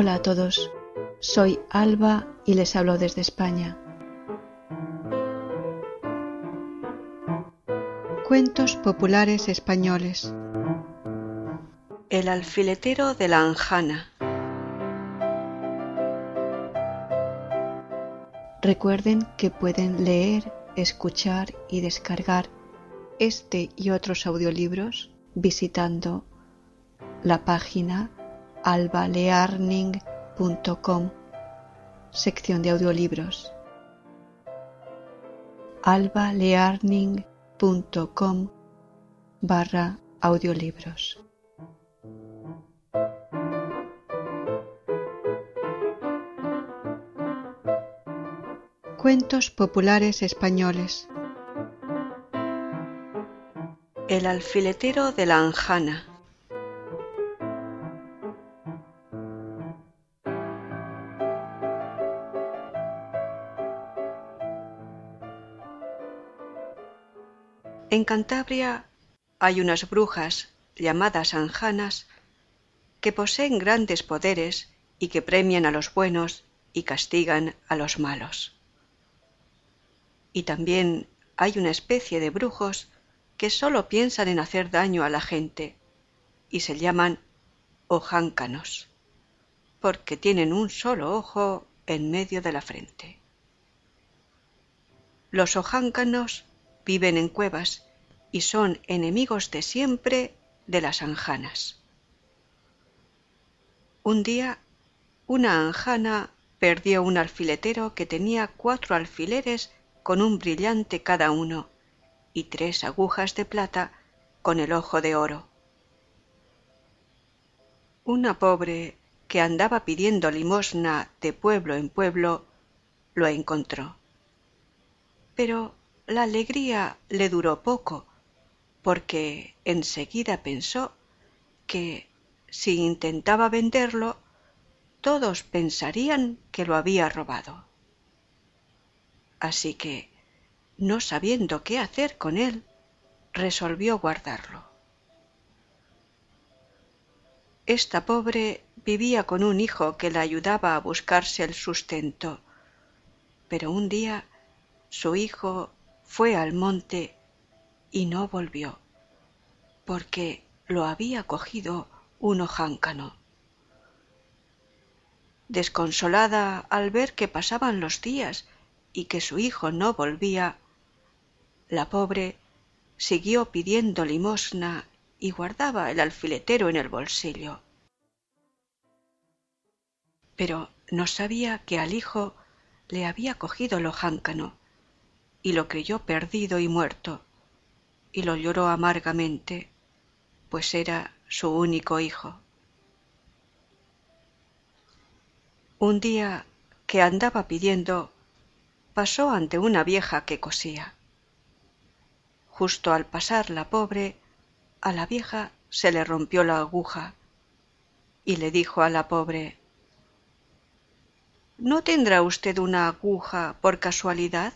Hola a todos, soy Alba y les hablo desde España. Cuentos populares españoles. El alfiletero de la Anjana. Recuerden que pueden leer, escuchar y descargar este y otros audiolibros visitando la página albalearning.com, sección de audiolibros. albalearning.com barra audiolibros. Cuentos populares españoles. El alfiletero de la Anjana. En Cantabria hay unas brujas llamadas anjanas que poseen grandes poderes y que premian a los buenos y castigan a los malos. Y también hay una especie de brujos que sólo piensan en hacer daño a la gente y se llaman ojáncanos, porque tienen un solo ojo en medio de la frente. Los ojáncanos viven en cuevas y son enemigos de siempre de las anjanas. Un día, una anjana perdió un alfiletero que tenía cuatro alfileres con un brillante cada uno y tres agujas de plata con el ojo de oro. Una pobre que andaba pidiendo limosna de pueblo en pueblo lo encontró. Pero la alegría le duró poco, porque enseguida pensó que si intentaba venderlo, todos pensarían que lo había robado. Así que, no sabiendo qué hacer con él, resolvió guardarlo. Esta pobre vivía con un hijo que la ayudaba a buscarse el sustento, pero un día su hijo fue al monte y no volvió, porque lo había cogido un ojáncano. Desconsolada al ver que pasaban los días y que su hijo no volvía, la pobre siguió pidiendo limosna y guardaba el alfiletero en el bolsillo. Pero no sabía que al hijo le había cogido el ojáncano y lo creyó perdido y muerto, y lo lloró amargamente, pues era su único hijo. Un día que andaba pidiendo, pasó ante una vieja que cosía. Justo al pasar la pobre, a la vieja se le rompió la aguja y le dijo a la pobre ¿No tendrá usted una aguja por casualidad?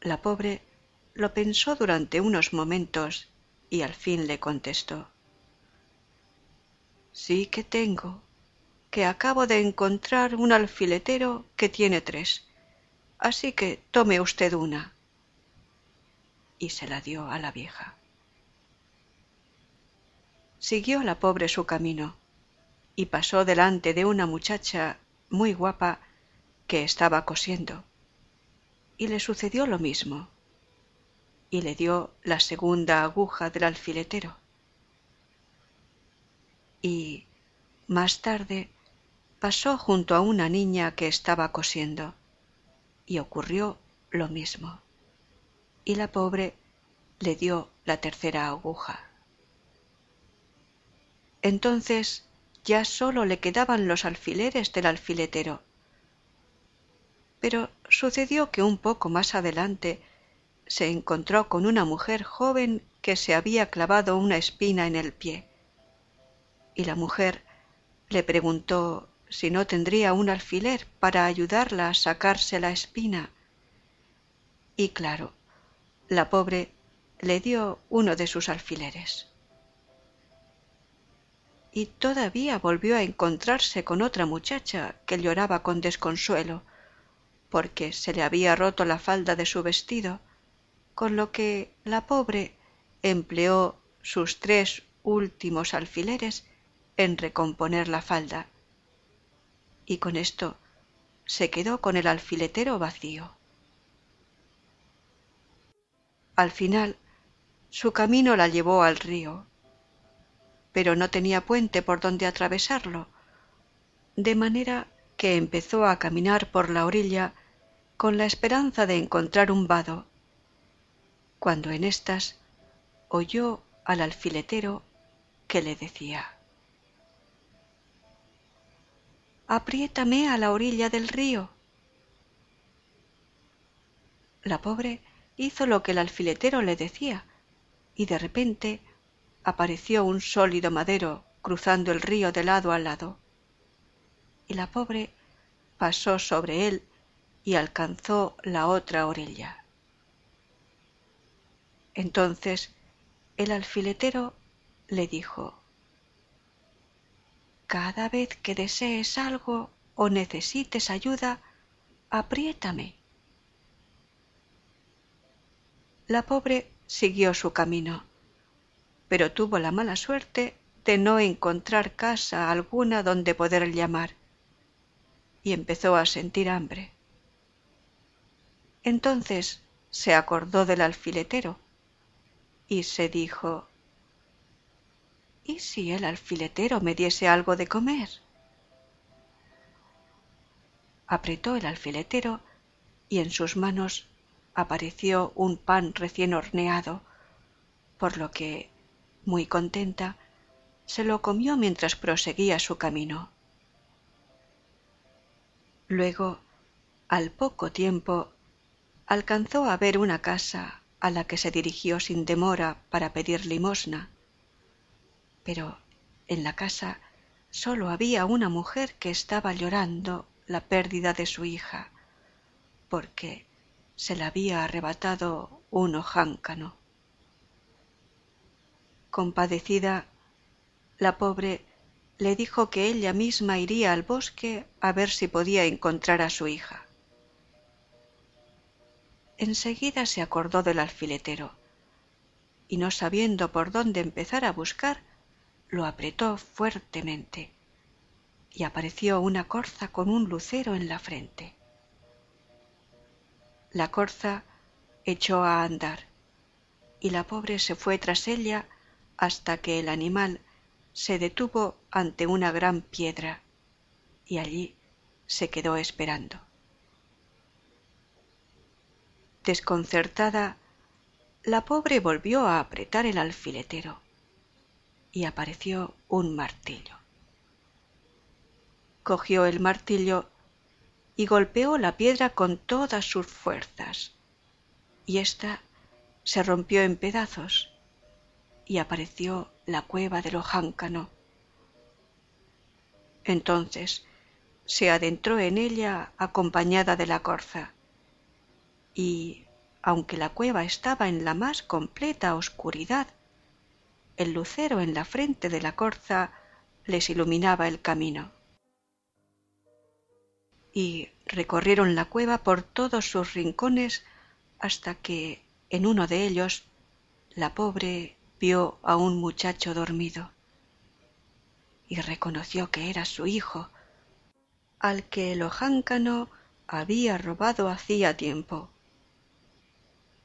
La pobre lo pensó durante unos momentos y al fin le contestó Sí que tengo, que acabo de encontrar un alfiletero que tiene tres, así que tome usted una. Y se la dio a la vieja. Siguió la pobre su camino y pasó delante de una muchacha muy guapa que estaba cosiendo y le sucedió lo mismo, y le dio la segunda aguja del alfiletero. Y más tarde pasó junto a una niña que estaba cosiendo, y ocurrió lo mismo, y la pobre le dio la tercera aguja. Entonces ya sólo le quedaban los alfileres del alfiletero, pero sucedió que un poco más adelante se encontró con una mujer joven que se había clavado una espina en el pie. Y la mujer le preguntó si no tendría un alfiler para ayudarla a sacarse la espina. Y claro, la pobre le dio uno de sus alfileres. y todavía volvió a encontrarse con otra muchacha que lloraba con desconsuelo, porque se le había roto la falda de su vestido, con lo que la pobre empleó sus tres últimos alfileres en recomponer la falda. Y con esto se quedó con el alfiletero vacío. Al final, su camino la llevó al río, pero no tenía puente por donde atravesarlo, de manera que empezó a caminar por la orilla con la esperanza de encontrar un vado, cuando en éstas oyó al alfiletero que le decía Apriétame a la orilla del río. La pobre hizo lo que el alfiletero le decía, y de repente apareció un sólido madero cruzando el río de lado a lado. Y la pobre pasó sobre él y alcanzó la otra orilla. Entonces el alfiletero le dijo Cada vez que desees algo o necesites ayuda, apriétame. La pobre siguió su camino, pero tuvo la mala suerte de no encontrar casa alguna donde poder llamar, y empezó a sentir hambre. Entonces se acordó del alfiletero y se dijo ¿Y si el alfiletero me diese algo de comer? Apretó el alfiletero y en sus manos apareció un pan recién horneado, por lo que, muy contenta, se lo comió mientras proseguía su camino. Luego, al poco tiempo, alcanzó a ver una casa a la que se dirigió sin demora para pedir limosna. Pero en la casa sólo había una mujer que estaba llorando la pérdida de su hija, porque se la había arrebatado un ojáncano. Compadecida, la pobre le dijo que ella misma iría al bosque a ver si podía encontrar a su hija. Enseguida se acordó del alfiletero, y no sabiendo por dónde empezar a buscar, lo apretó fuertemente, y apareció una corza con un lucero en la frente. La corza echó a andar y la pobre se fue tras ella hasta que el animal se detuvo ante una gran piedra y allí se quedó esperando. Desconcertada, la pobre volvió a apretar el alfiletero y apareció un martillo. Cogió el martillo y golpeó la piedra con todas sus fuerzas, y ésta se rompió en pedazos y apareció la cueva del ojáncano. Entonces se adentró en ella acompañada de la corza, y, aunque la cueva estaba en la más completa oscuridad, el lucero en la frente de la corza les iluminaba el camino y recorrieron la cueva por todos sus rincones hasta que en uno de ellos la pobre vio a un muchacho dormido y reconoció que era su hijo, al que el ojáncano había robado hacía tiempo.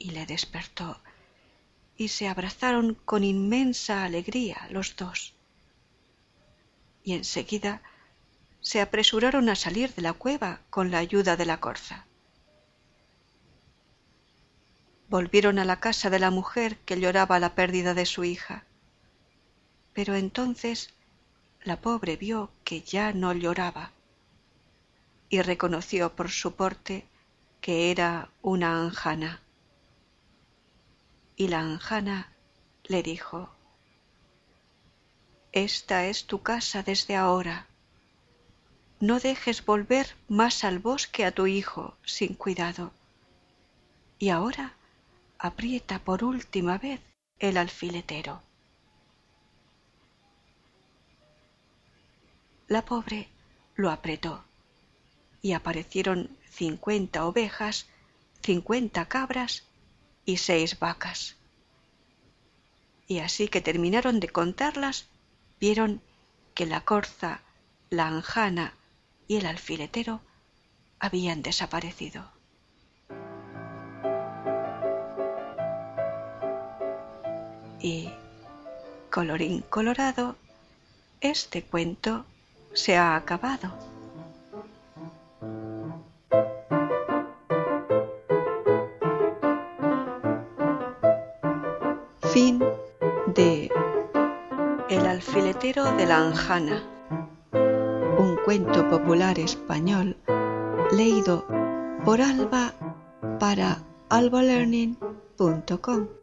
Y le despertó, y se abrazaron con inmensa alegría los dos. Y enseguida se apresuraron a salir de la cueva con la ayuda de la corza. Volvieron a la casa de la mujer que lloraba la pérdida de su hija. Pero entonces la pobre vio que ya no lloraba y reconoció por su porte que era una anjana. Y la anjana le dijo, Esta es tu casa desde ahora no dejes volver más al bosque a tu hijo sin cuidado. Y ahora aprieta por última vez el alfiletero. la pobre lo apretó y aparecieron cincuenta ovejas, cincuenta cabras y seis vacas. Y así que terminaron de contarlas, vieron que la corza, la anjana y el alfiletero habían desaparecido. Y, colorín colorado, este cuento se ha acabado. Fin de El alfiletero de la Anjana. un cuento popular español leído por Alba para albalearning.com.